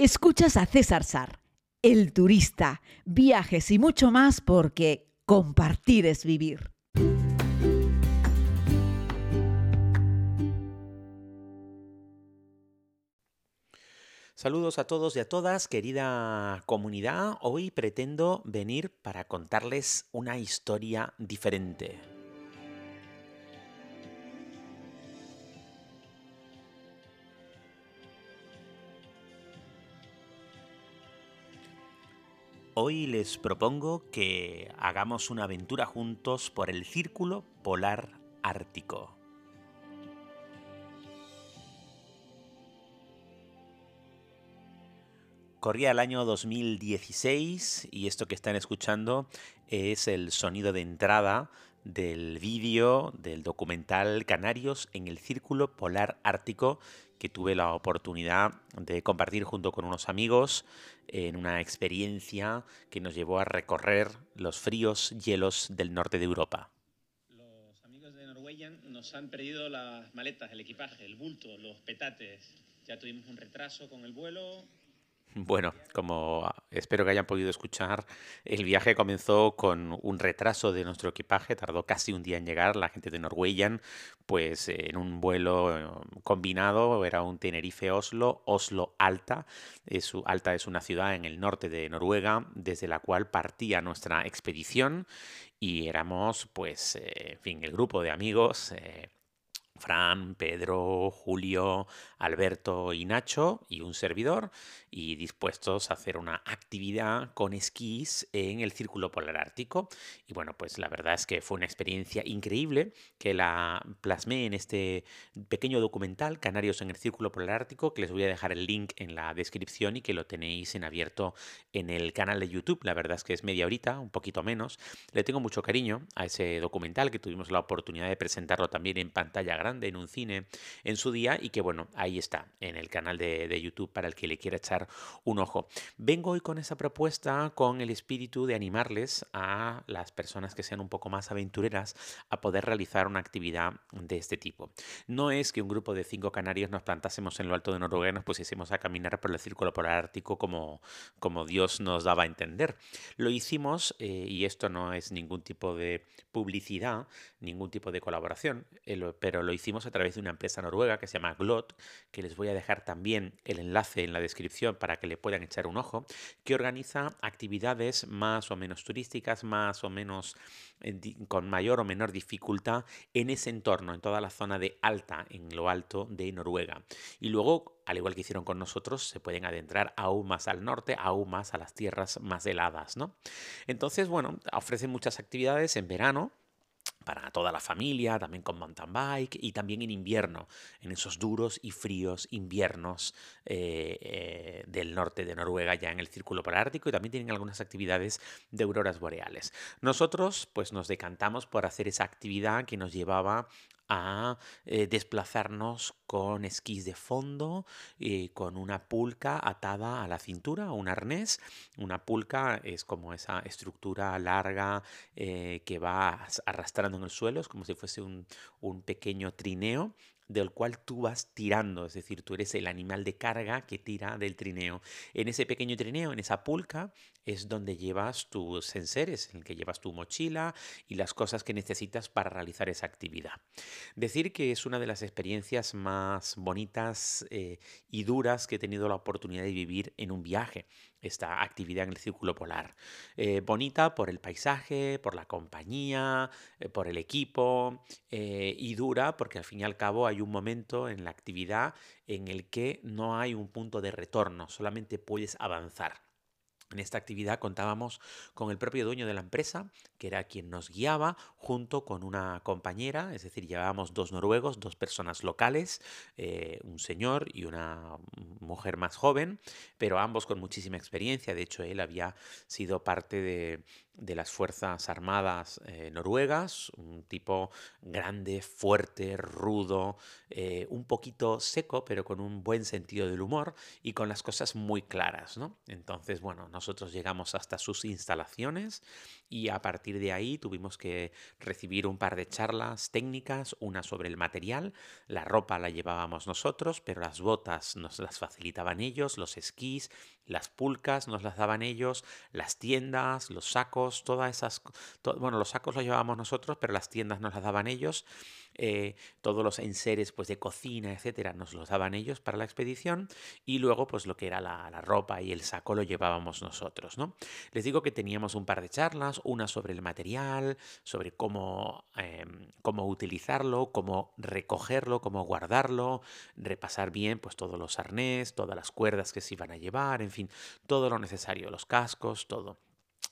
Escuchas a César Sar, el turista, viajes y mucho más porque compartir es vivir. Saludos a todos y a todas, querida comunidad. Hoy pretendo venir para contarles una historia diferente. Hoy les propongo que hagamos una aventura juntos por el Círculo Polar Ártico. Corría el año 2016 y esto que están escuchando es el sonido de entrada del vídeo del documental Canarios en el Círculo Polar Ártico que tuve la oportunidad de compartir junto con unos amigos en una experiencia que nos llevó a recorrer los fríos hielos del norte de Europa. Los amigos de Norwegian nos han perdido las maletas, el equipaje, el bulto, los petates. Ya tuvimos un retraso con el vuelo, bueno, como espero que hayan podido escuchar, el viaje comenzó con un retraso de nuestro equipaje, tardó casi un día en llegar, la gente de Norwegian, pues en un vuelo eh, combinado, era un Tenerife-Oslo, Oslo-Alta, Alta es una ciudad en el norte de Noruega, desde la cual partía nuestra expedición y éramos, pues, eh, en fin, el grupo de amigos. Eh, Fran, Pedro, Julio, Alberto y Nacho y un servidor y dispuestos a hacer una actividad con esquís en el Círculo Polar Ártico. Y bueno, pues la verdad es que fue una experiencia increíble que la plasmé en este pequeño documental, Canarios en el Círculo Polar Ártico, que les voy a dejar el link en la descripción y que lo tenéis en abierto en el canal de YouTube. La verdad es que es media horita, un poquito menos. Le tengo mucho cariño a ese documental que tuvimos la oportunidad de presentarlo también en pantalla grande, en un cine en su día y que bueno, ahí está, en el canal de, YouTube para el que le quiera echar un ojo. Vengo hoy con esa propuesta con el espíritu de animarles a las personas que sean un poco más aventureras a poder realizar una actividad de este tipo. No es que un grupo de cinco canarios nos plantásemos en lo alto de Noruega y nos pusiésemos a caminar por el círculo polar ártico como, como Dios nos daba a entender. Lo hicimos, eh, y esto no es ningún tipo de publicidad, ningún tipo de colaboración, eh, pero lo hicimos a través de una empresa noruega que se llama Glot, que les voy a dejar también el enlace en la descripción para que le puedan echar un ojo, que organiza actividades más o menos turísticas, más o menos eh, con mayor o menor dificultad en ese entorno, en toda la zona de alta, en lo alto de Noruega. Y luego, al igual que hicieron con nosotros, se pueden adentrar aún más al norte, aún más a las tierras más heladas, ¿no? Entonces, bueno, ofrecen muchas actividades en verano, para toda la familia, también con mountain bike y también en invierno, en esos duros y fríos inviernos eh, eh, del norte de Noruega, ya en el Círculo Polar Ártico, y también tienen algunas actividades de auroras boreales. Nosotros pues nos decantamos por hacer esa actividad que nos llevaba a eh, desplazarnos con esquís de fondo, y con una pulca atada a la cintura, un arnés. Una pulca es como esa estructura larga eh, que va arrastrando en el suelo, es como si fuese un, un pequeño trineo del cual tú vas tirando, es decir, tú eres el animal de carga que tira del trineo. En ese pequeño trineo, en esa pulca, es donde llevas tus enseres, en el que llevas tu mochila y las cosas que necesitas para realizar esa actividad. Decir que es una de las experiencias más bonitas eh, y duras que he tenido la oportunidad de vivir en un viaje esta actividad en el círculo polar. Eh, bonita por el paisaje, por la compañía, eh, por el equipo y dura porque al fin y al cabo hay un momento en la actividad en el que no hay un punto de retorno, solamente puedes avanzar. En esta actividad contábamos con el propio dueño de la empresa, que era quien nos guiaba, junto con una compañera, es decir, llevábamos dos noruegos, dos personas locales, eh, un señor y una mujer más joven, pero ambos con muchísima experiencia. De hecho, él había sido parte de, de las Fuerzas Armadas eh, noruegas, un tipo grande, fuerte, rudo, eh, un poquito seco, pero con un buen sentido del humor y con las cosas muy claras. ¿no? Entonces, bueno, nosotros llegamos hasta sus instalaciones y a partir de ahí tuvimos que recibir un par de charlas técnicas, una sobre el material, la ropa la llevábamos nosotros, pero las botas nos las facilitaban ellos, los esquís, las pulcas nos las daban ellos, las tiendas, los sacos, todas esas... bueno, los sacos los llevábamos nosotros, pero las tiendas nos las daban ellos. Eh, todos los enseres pues, de cocina, etcétera, nos los daban ellos para la expedición. Y luego, pues lo que era la, ropa y el saco lo llevábamos nosotros. ¿no? Les digo que teníamos un par de charlas, una sobre el material, sobre cómo, em, cómo utilizarlo, cómo recogerlo, cómo guardarlo, repasar bien pues, todos los arnés, todas las cuerdas que se iban a llevar, en fin todo lo necesario, los cascos, todo.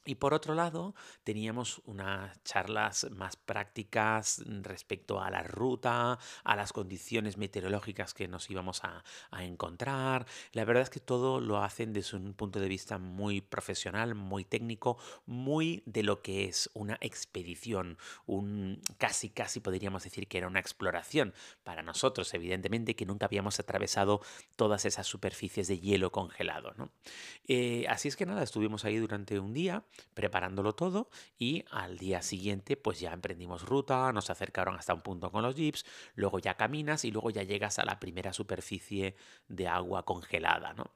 Y por otro lado, teníamos unas charlas más prácticas respecto a la ruta, a las condiciones meteorológicas que nos íbamos a, encontrar. La verdad es que todo lo hacen desde un punto de vista muy profesional, muy técnico, muy de lo que es una expedición, un casi casi podríamos decir que era una exploración para nosotros, evidentemente que nunca habíamos atravesado todas esas superficies de hielo congelado. Eh, así es que nada, estuvimos ahí durante un día preparándolo todo y al día siguiente pues ya emprendimos ruta, nos acercaron hasta un punto con los jeeps, luego ya caminas y luego ya llegas a la primera superficie de agua congelada, ¿no?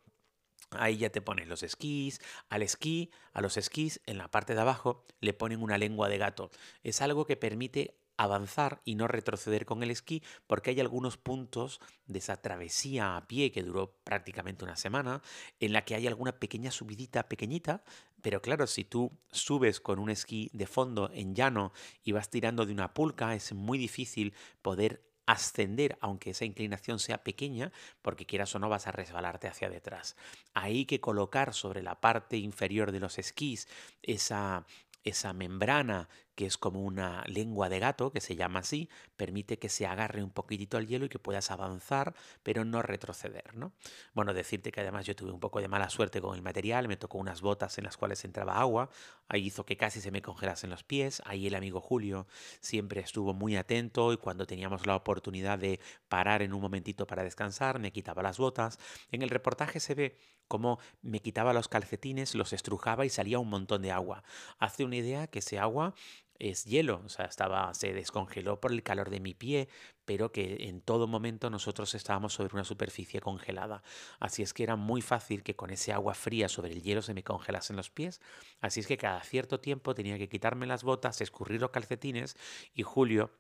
Ahí ya te pones los esquís. Al esquí, a los esquís, en la parte de abajo, le ponen una lengua de gato. Es algo que permite avanzar y no retroceder con el esquí porque hay algunos puntos de esa travesía a pie que duró prácticamente una semana en la que hay alguna pequeña subidita pequeñita pero claro, si tú subes con un esquí de fondo en llano y vas tirando de una pulca, es muy difícil poder ascender, aunque esa inclinación sea pequeña, porque quieras o no vas a resbalarte hacia detrás. Hay que colocar sobre la parte inferior de los esquís esa, esa membrana que es como una lengua de gato, que se llama así, permite que se agarre un poquitito al hielo y que puedas avanzar, pero no retroceder, ¿no? Bueno, decirte que además yo tuve un poco de mala suerte con el material, me tocó unas botas en las cuales entraba agua, ahí hizo que casi se me congelasen los pies, ahí el amigo Julio siempre estuvo muy atento y cuando teníamos la oportunidad de parar en un momentito para descansar, me quitaba las botas. En el reportaje se ve cómo me quitaba los calcetines, los estrujaba y salía un montón de agua. Hace una idea que ese agua es hielo, o sea, estaba, se descongeló por el calor de mi pie, pero que en todo momento nosotros estábamos sobre una superficie congelada. Así es que era muy fácil que con ese agua fría sobre el hielo se me congelasen los pies. Así es que cada cierto tiempo tenía que quitarme las botas, escurrir los calcetines y Julio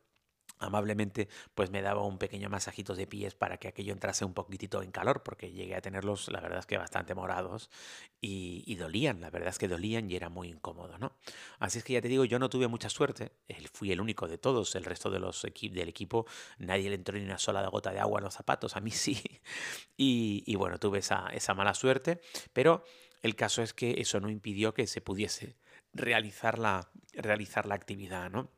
amablemente pues me daba un pequeño masajito de pies para que aquello entrase un poquitito en calor porque llegué a tenerlos la verdad es que bastante morados y, dolían, la verdad es que dolían y era muy incómodo, ¿no? Así es que ya te digo, yo no tuve mucha suerte, fui el único de todos, el resto de los del equipo, nadie le entró ni una sola gota de agua en los zapatos, a mí sí, y, bueno, tuve esa, esa mala suerte, pero el caso es que eso no impidió que se pudiese realizar la, realizar la actividad, ¿no?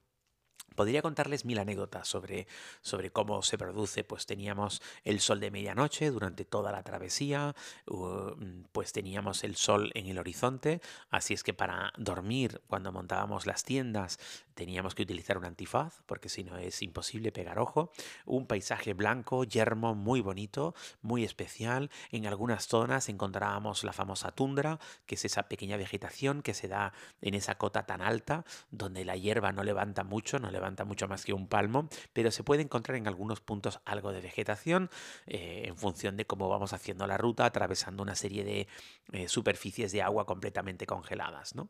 Podría contarles mil anécdotas sobre, sobre cómo se produce, pues teníamos el sol de medianoche durante toda la travesía, mm, pues teníamos el sol en el horizonte, así es que para dormir cuando montábamos las tiendas teníamos que utilizar un antifaz, porque si no es imposible pegar ojo, un paisaje blanco, yermo, muy bonito, muy especial, en algunas zonas encontrábamos la famosa tundra, que es esa pequeña vegetación que se da en esa cota tan alta, donde la hierba no levanta mucho, no levanta mucho más que un palmo, pero se puede encontrar en algunos puntos algo de vegetación eh, en función de cómo vamos haciendo la ruta, atravesando una serie de eh, superficies de agua completamente congeladas. ¿no?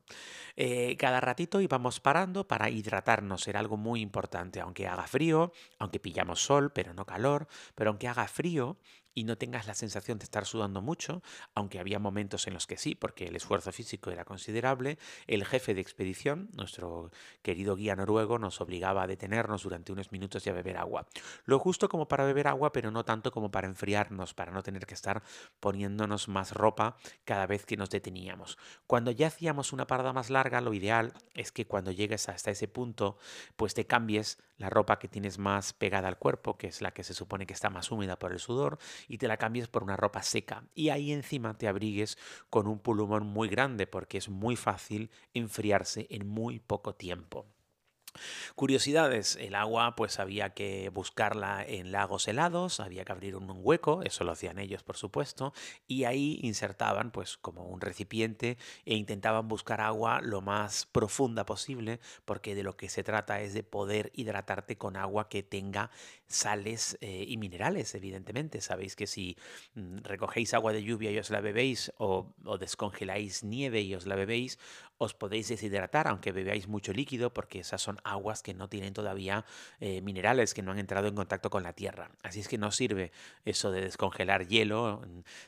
Eh, cada ratito íbamos parando para hidratarnos, era algo muy importante, aunque haga frío, aunque pillamos sol, pero no calor, pero aunque haga frío, y no tengas la sensación de estar sudando mucho, aunque había momentos en los que sí, porque el esfuerzo físico era considerable, el jefe de expedición, nuestro querido guía noruego, nos obligaba a detenernos durante unos minutos y a beber agua. Lo justo como para beber agua, pero no tanto como para enfriarnos, para no tener que estar poniéndonos más ropa cada vez que nos deteníamos. Cuando ya hacíamos una parada más larga, lo ideal es que cuando llegues hasta ese punto, pues te cambies la ropa que tienes más pegada al cuerpo, que es la que se supone que está más húmeda por el sudor, y te la cambies por una ropa seca. Y ahí encima te abrigues con un pulmón muy grande, porque es muy fácil enfriarse en muy poco tiempo. Curiosidades, el agua pues había que buscarla en lagos helados, había que abrir un hueco, eso lo hacían ellos por supuesto, y ahí insertaban pues como un recipiente e intentaban buscar agua lo más profunda posible, porque de lo que se trata es de poder hidratarte con agua que tenga sales eh, y minerales, evidentemente. Sabéis que si mm, recogéis agua de lluvia y os la bebéis o, descongeláis nieve y os la bebéis, os podéis deshidratar aunque bebáis mucho líquido porque esas son aguas que no tienen todavía eh, minerales, que no han entrado en contacto con la tierra. Así es que no sirve eso de descongelar hielo,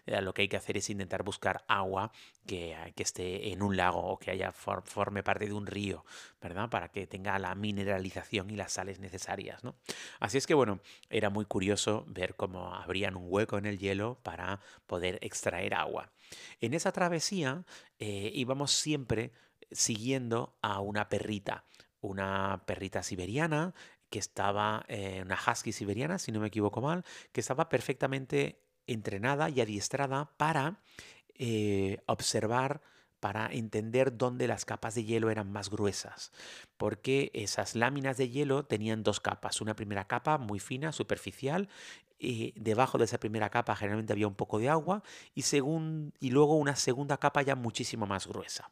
eh, lo que hay que hacer es intentar buscar agua que, que esté en un lago o que haya forme parte de un río, ¿verdad? Para que tenga la mineralización y las sales necesarias, ¿no? Así es que bueno, era muy curioso ver cómo abrían un hueco en el hielo para poder extraer agua. En esa travesía eh, íbamos siempre siguiendo a una perrita, una perrita siberiana que estaba, eh, una husky siberiana, si no me equivoco mal, que estaba perfectamente entrenada y adiestrada para eh, observar para entender dónde las capas de hielo eran más gruesas, porque esas láminas de hielo tenían dos capas, una primera capa muy fina, superficial, y debajo de esa primera capa generalmente había un poco de agua y luego una segunda capa ya muchísimo más gruesa.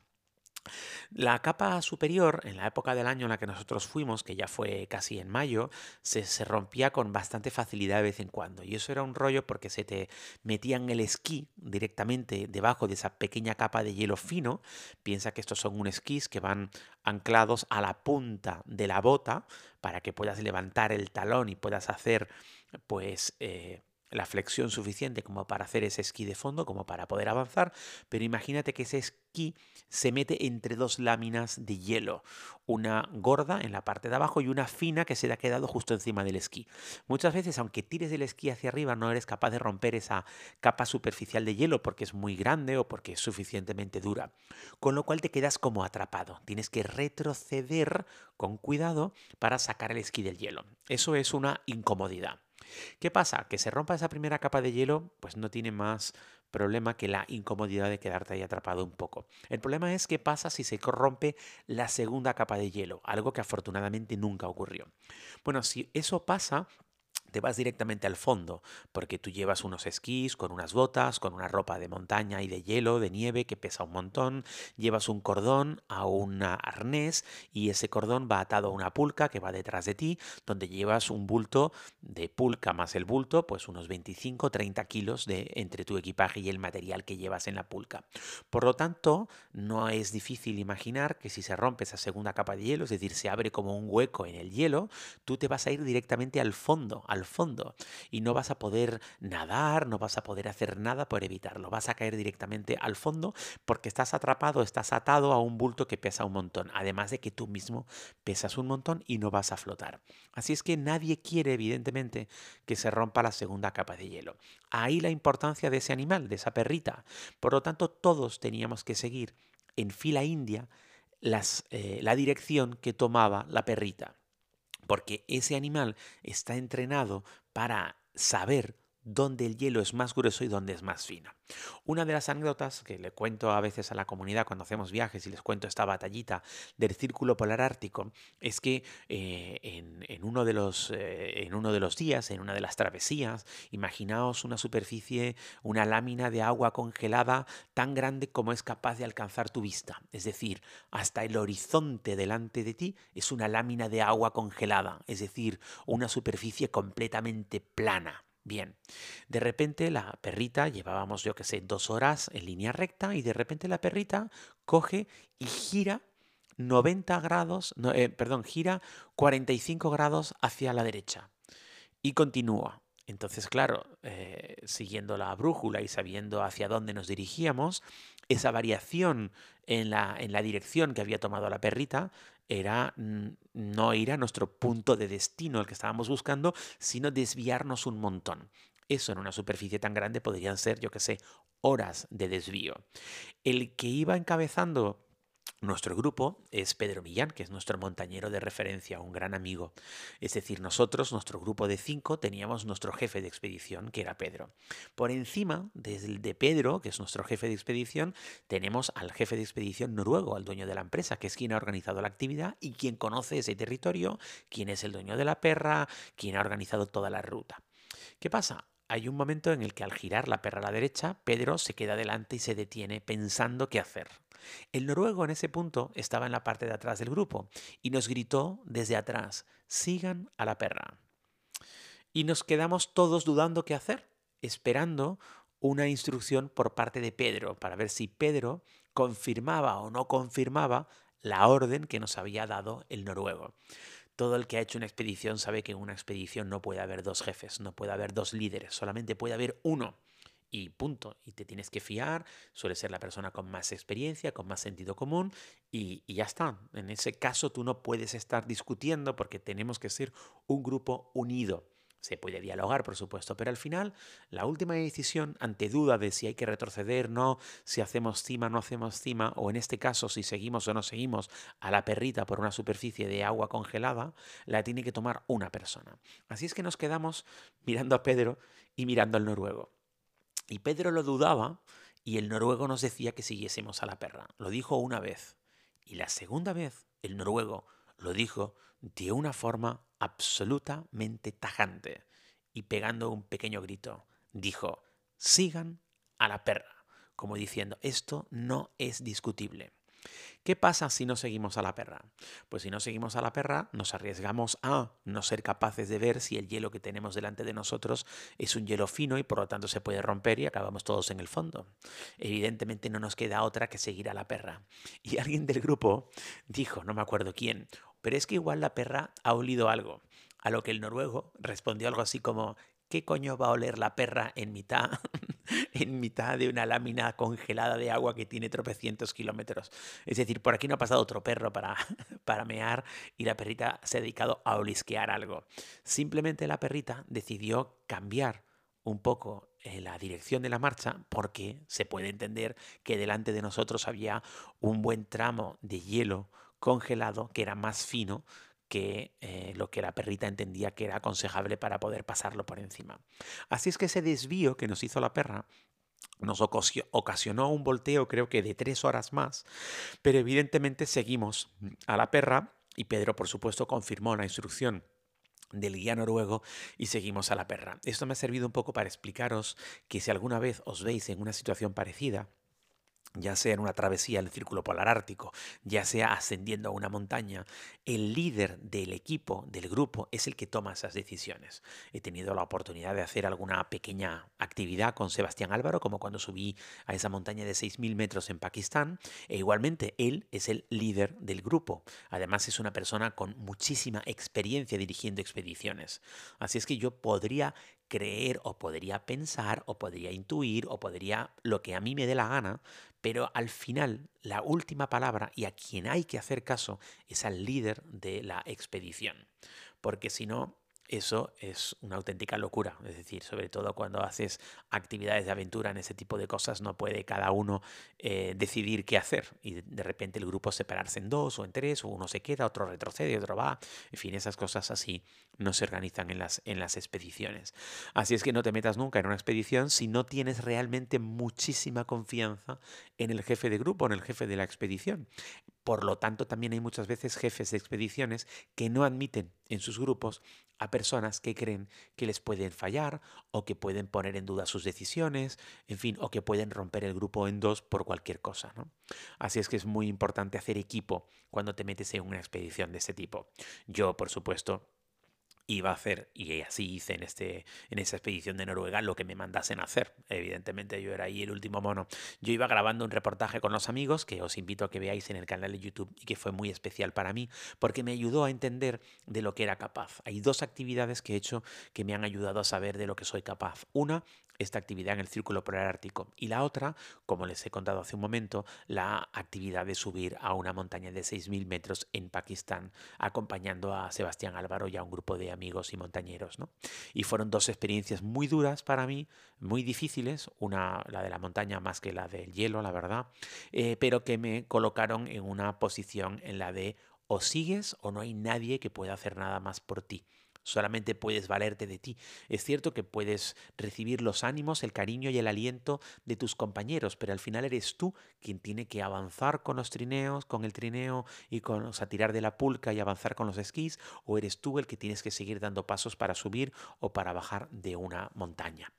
La capa superior, en la época del año en la que nosotros fuimos, que ya fue casi en mayo, se, rompía con bastante facilidad de vez en cuando. Y eso era un rollo porque se te metían el esquí directamente debajo de esa pequeña capa de hielo fino. Piensa que estos son un esquís que van anclados a la punta de la bota para que puedas levantar el talón y puedas hacer, pues... Eh, la flexión suficiente como para hacer ese esquí de fondo, como para poder avanzar, pero imagínate que ese esquí se mete entre dos láminas de hielo, una gorda en la parte de abajo y una fina que se le ha quedado justo encima del esquí. Muchas veces, aunque tires el esquí hacia arriba, no eres capaz de romper esa capa superficial de hielo porque es muy grande o porque es suficientemente dura, con lo cual te quedas como atrapado. Tienes que retroceder con cuidado para sacar el esquí del hielo. Eso es una incomodidad. ¿Qué pasa? Que se rompa esa primera capa de hielo, pues no tiene más problema que la incomodidad de quedarte ahí atrapado un poco. El problema es qué pasa si se corrompe la segunda capa de hielo, algo que afortunadamente nunca ocurrió. Bueno, si eso pasa, te vas directamente al fondo, porque tú llevas unos esquís con unas botas, con una ropa de montaña y de hielo, de nieve, que pesa un montón, llevas un cordón a un arnés y ese cordón va atado a una pulca que va detrás de ti, donde llevas un bulto de pulca más el bulto, pues unos 25-30 kilos de, entre tu equipaje y el material que llevas en la pulca. Por lo tanto, no es difícil imaginar que si se rompe esa segunda capa de hielo, es decir, se abre como un hueco en el hielo, tú te vas a ir directamente al fondo, al fondo y no vas a poder nadar, no vas a poder hacer nada por evitarlo, vas a caer directamente al fondo porque estás atrapado, estás atado a un bulto que pesa un montón, además de que tú mismo pesas un montón y no vas a flotar. Así es que nadie quiere, evidentemente, que se rompa la segunda capa de hielo. Ahí la importancia de ese animal, de esa perrita. Por lo tanto, todos teníamos que seguir en fila india las, eh, la dirección que tomaba la perrita porque ese animal está entrenado para saber dónde el hielo es más grueso y dónde es más fino. Una de las anécdotas que le cuento a veces a la comunidad cuando hacemos viajes y les cuento esta batallita del círculo polar ártico es que eh, en, uno de los, eh, en uno de los días, en una de las travesías, imaginaos una superficie, una lámina de agua congelada tan grande como es capaz de alcanzar tu vista. Es decir, hasta el horizonte delante de ti es una lámina de agua congelada, es decir, una superficie completamente plana. Bien, de repente la perrita, llevábamos yo que sé, dos horas en línea recta y de repente la perrita coge y gira 90 grados, eh, gira 45 grados hacia la derecha y continúa. Entonces, claro, eh, siguiendo la brújula y sabiendo hacia dónde nos dirigíamos, esa variación en la, en la dirección que había tomado la perrita era no ir a nuestro punto de destino, el que estábamos buscando, sino desviarnos un montón. Eso en una superficie tan grande podrían ser, yo qué sé, horas de desvío. El que iba encabezando nuestro grupo es Pedro Millán, que es nuestro montañero de referencia, un gran amigo. Es decir, nosotros, nuestro grupo de cinco, teníamos nuestro jefe de expedición, que era Pedro. Por encima de Pedro, que es nuestro jefe de expedición, tenemos al jefe de expedición noruego, al dueño de la empresa, que es quien ha organizado la actividad y quien conoce ese territorio, quien es el dueño de la perra, quien ha organizado toda la ruta. ¿Qué pasa? Hay un momento en el que al girar la perra a la derecha, Pedro se queda delante y se detiene pensando qué hacer. El noruego en ese punto estaba en la parte de atrás del grupo y nos gritó desde atrás, sigan a la perra. Y nos quedamos todos dudando qué hacer, esperando una instrucción por parte de Pedro para ver si Pedro confirmaba o no confirmaba la orden que nos había dado el noruego. Todo el que ha hecho una expedición sabe que en una expedición no puede haber dos jefes, no puede haber dos líderes, solamente puede haber uno y punto. Y te tienes que fiar, suele ser la persona con más experiencia, con más sentido común y, ya está. En ese caso tú no puedes estar discutiendo porque tenemos que ser un grupo unido. Se puede dialogar, por supuesto, pero al final la última decisión, ante duda de si hay que retroceder, no, si hacemos cima, no hacemos cima, o en este caso si seguimos o no seguimos a la perrita por una superficie de agua congelada, la tiene que tomar una persona. Así es que nos quedamos mirando a Pedro y mirando al noruego. Y Pedro lo dudaba y el noruego nos decía que siguiésemos a la perra. Lo dijo una vez. Y la segunda vez el noruego lo dijo de una forma absolutamente tajante y pegando un pequeño grito. Dijo, sigan a la perra, como diciendo, esto no es discutible. ¿Qué pasa si no seguimos a la perra? Pues si no seguimos a la perra, nos arriesgamos a no ser capaces de ver si el hielo que tenemos delante de nosotros es un hielo fino y por lo tanto se puede romper y acabamos todos en el fondo. Evidentemente no nos queda otra que seguir a la perra. Y alguien del grupo dijo, no me acuerdo quién, pero es que igual la perra ha olido algo. A lo que el noruego respondió algo así como, ¿qué coño va a oler la perra en mitad, en mitad de una lámina congelada de agua que tiene tropecientos kilómetros? Es decir, por aquí no ha pasado otro perro para, para mear y la perrita se ha dedicado a olisquear algo. Simplemente la perrita decidió cambiar un poco eh, la dirección de la marcha porque se puede entender que delante de nosotros había un buen tramo de hielo congelado que era más fino que eh, lo que la perrita entendía que era aconsejable para poder pasarlo por encima. Así es que ese desvío que nos hizo la perra nos ocasionó un volteo creo que de tres horas más, pero evidentemente seguimos a la perra y Pedro por supuesto confirmó la instrucción del guía noruego y seguimos a la perra. Esto me ha servido un poco para explicaros que si alguna vez os veis en una situación parecida, ya sea en una travesía el círculo polar ártico, ya sea ascendiendo a una montaña, el líder del equipo, del grupo, es el que toma esas decisiones. He tenido la oportunidad de hacer alguna pequeña actividad con Sebastián Álvaro, como cuando subí a esa montaña de 6.000 metros en Pakistán, e igualmente él es el líder del grupo. Además es una persona con muchísima experiencia dirigiendo expediciones. Así es que yo podría creer o podría pensar o podría intuir o podría lo que a mí me dé la gana, pero al final la última palabra y a quien hay que hacer caso es al líder de la expedición, porque si no, eso es una auténtica locura. Es decir, sobre todo cuando haces actividades de aventura en ese tipo de cosas, no puede cada uno eh, decidir qué hacer y de repente el grupo separarse en dos o en tres, o uno se queda, otro retrocede, otro va. En fin, esas cosas así no se organizan en las, en las expediciones. Así es que no te metas nunca en una expedición si no tienes realmente muchísima confianza en el jefe de grupo, en el jefe de la expedición. Por lo tanto, también hay muchas veces jefes de expediciones que no admiten en sus grupos a personas que creen que les pueden fallar o que pueden poner en duda sus decisiones, en fin, o que pueden romper el grupo en dos por cualquier cosa. Así es que es muy importante hacer equipo cuando te metes en una expedición de este tipo. Yo, por supuesto, iba a hacer, y así hice en, este, en esa expedición de Noruega, lo que me mandasen a hacer. Evidentemente yo era ahí el último mono. Yo iba grabando un reportaje con los amigos, que os invito a que veáis en el canal de YouTube y que fue muy especial para mí, porque me ayudó a entender de lo que era capaz. Hay dos actividades que he hecho que me han ayudado a saber de lo que soy capaz. Una esta actividad en el Círculo Polar Ártico. Y la otra, como les he contado hace un momento, la actividad de subir a una montaña de 6.000 metros en Pakistán, acompañando a Sebastián Álvaro y a un grupo de amigos y montañeros. ¿no? Y fueron dos experiencias muy duras para mí, muy difíciles, una la de la montaña más que la del hielo, la verdad, eh, pero que me colocaron en una posición en la de o sigues o no hay nadie que pueda hacer nada más por ti solamente puedes valerte de ti. Es cierto que puedes recibir los ánimos, el cariño y el aliento de tus compañeros, pero al final eres tú quien tiene que avanzar con los trineos, con el trineo y con, o sea, tirar de la pulca y avanzar con los esquís, o eres tú el que tienes que seguir dando pasos para subir o para bajar de una montaña.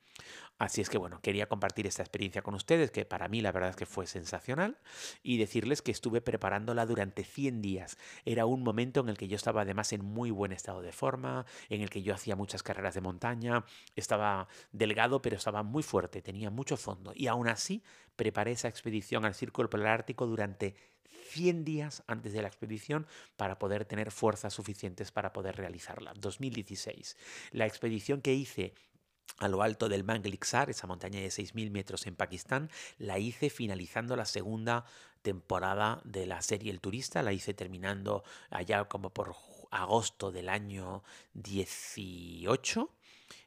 Así es que bueno, quería compartir esta experiencia con ustedes, que para mí la verdad es que fue sensacional, y decirles que estuve preparándola durante 100 días. Era un momento en el que yo estaba además en muy buen estado de forma, en el que yo hacía muchas carreras de montaña, estaba delgado pero estaba muy fuerte, tenía mucho fondo, y aún así preparé esa expedición al Círculo Polar Ártico durante 100 días antes de la expedición para poder tener fuerzas suficientes para poder realizarla. 2016. La expedición que hice a lo alto del Manglixar, esa montaña de 6.000 metros en Pakistán, la hice finalizando la segunda temporada de la serie El Turista, la hice terminando allá como por agosto del año 18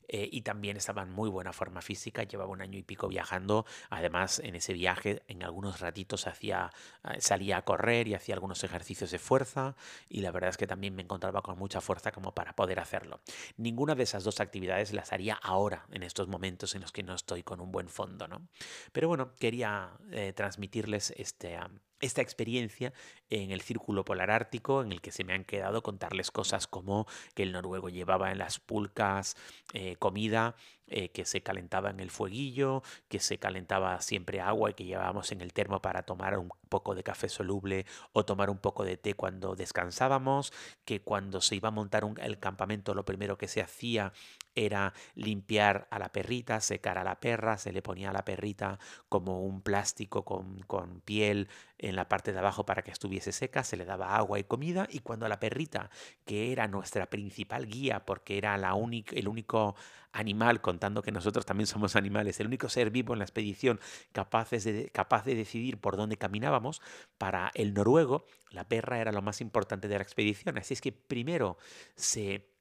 eh, y también estaba en muy buena forma física, llevaba un año y pico viajando, además en ese viaje en algunos ratitos hacía, eh, salía a correr y hacía algunos ejercicios de fuerza y la verdad es que también me encontraba con mucha fuerza como para poder hacerlo. Ninguna de esas dos actividades las haría ahora, en estos momentos en los que no estoy con un buen fondo, ¿no? Pero bueno, quería eh, transmitirles este, esta experiencia en el círculo polar ártico en el que se me han quedado contarles cosas como que el noruego llevaba en las pulcas eh, comida eh, que se calentaba en el fueguillo, que se calentaba siempre agua y que llevábamos en el termo para tomar un poco de café soluble o tomar un poco de té cuando descansábamos, que cuando se iba a montar el campamento lo primero que se hacía era limpiar a la perrita, secar a la perra, se le ponía a la perrita como un plástico con, con piel en la parte de abajo para que estuviese seca, se le daba agua y comida y cuando la perrita, que era nuestra principal guía porque era la el único animal, contando que nosotros también somos animales, el único ser vivo en la expedición capaces de, capaz de decidir por dónde caminábamos, para el noruego la perra era lo más importante de la expedición. Así es que primero se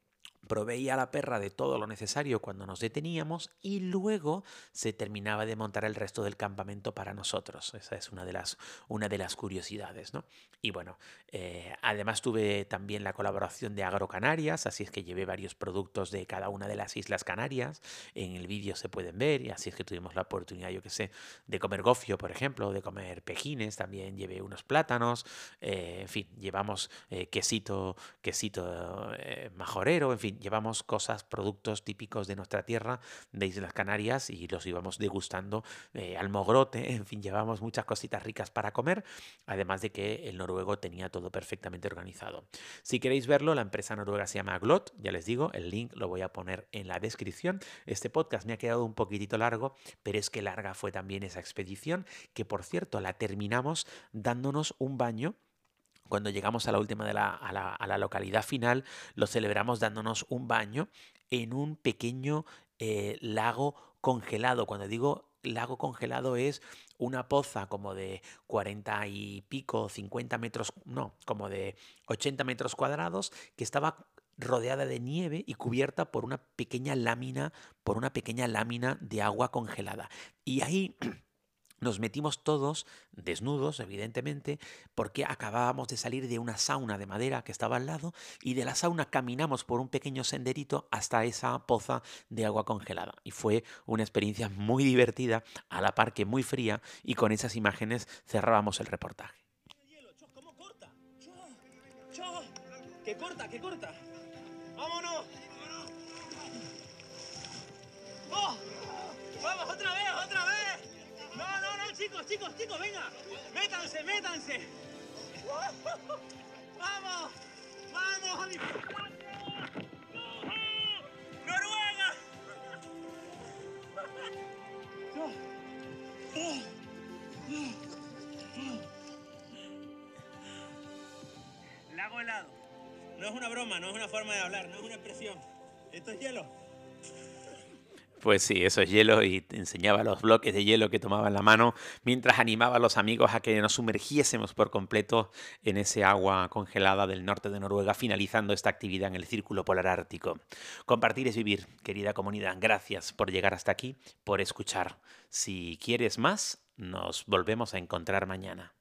proveía a la perra de todo lo necesario cuando nos deteníamos y luego se terminaba de montar el resto del campamento para nosotros. Esa es una de las, una de las curiosidades. ¿no? Y bueno, eh, además tuve también la colaboración de Agrocanarias, así es que llevé varios productos de cada una de las Islas Canarias. En el vídeo se pueden ver y así es que tuvimos la oportunidad, yo que sé, de comer gofio, por ejemplo, de comer pejines, también llevé unos plátanos, eh, en fin, llevamos eh, quesito, quesito majorero, en fin, llevamos cosas, productos típicos de nuestra tierra, de Islas Canarias, y los íbamos degustando eh, al mogrote, en fin, llevamos muchas cositas ricas para comer, además de que el noruego tenía todo perfectamente organizado. Si queréis verlo, la empresa noruega se llama Glot, ya les digo, el link lo voy a poner en la descripción. Este podcast me ha quedado un poquitito largo, pero es que larga fue también esa expedición, que por cierto la terminamos dándonos un baño cuando llegamos a la última de la, a, la, localidad final, lo celebramos dándonos un baño en un pequeño eh, lago congelado. Cuando digo lago congelado es una poza como de 40 y pico, 50 metros, no, como de 80 metros cuadrados, que estaba rodeada de nieve y cubierta por una pequeña lámina, por una pequeña lámina de agua congelada. Y ahí nos metimos todos, desnudos, evidentemente, porque acabábamos de salir de una sauna de madera que estaba al lado y de la sauna caminamos por un pequeño senderito hasta esa poza de agua congelada. Y fue una experiencia muy divertida, a la par que muy fría, y con esas imágenes cerrábamos el reportaje. ¡Que corta, que corta! ¡Vámonos! ¡Oh! ¡Vamos otra vez, otra vez! No, chicos, chicos, chicos, venga. Métanse, métanse. Vamos, vamos a ¡Noruega! Lago helado. No es una broma, no es una forma de hablar, no es una expresión. Esto es hielo. Pues sí, eso es hielo y enseñaba los bloques de hielo que tomaba en la mano mientras animaba a los amigos a que nos sumergiésemos por completo en ese agua congelada del norte de Noruega, finalizando esta actividad en el Círculo Polar Ártico. Compartir es vivir, querida comunidad. Gracias por llegar hasta aquí, por escuchar. Si quieres más, nos volvemos a encontrar mañana.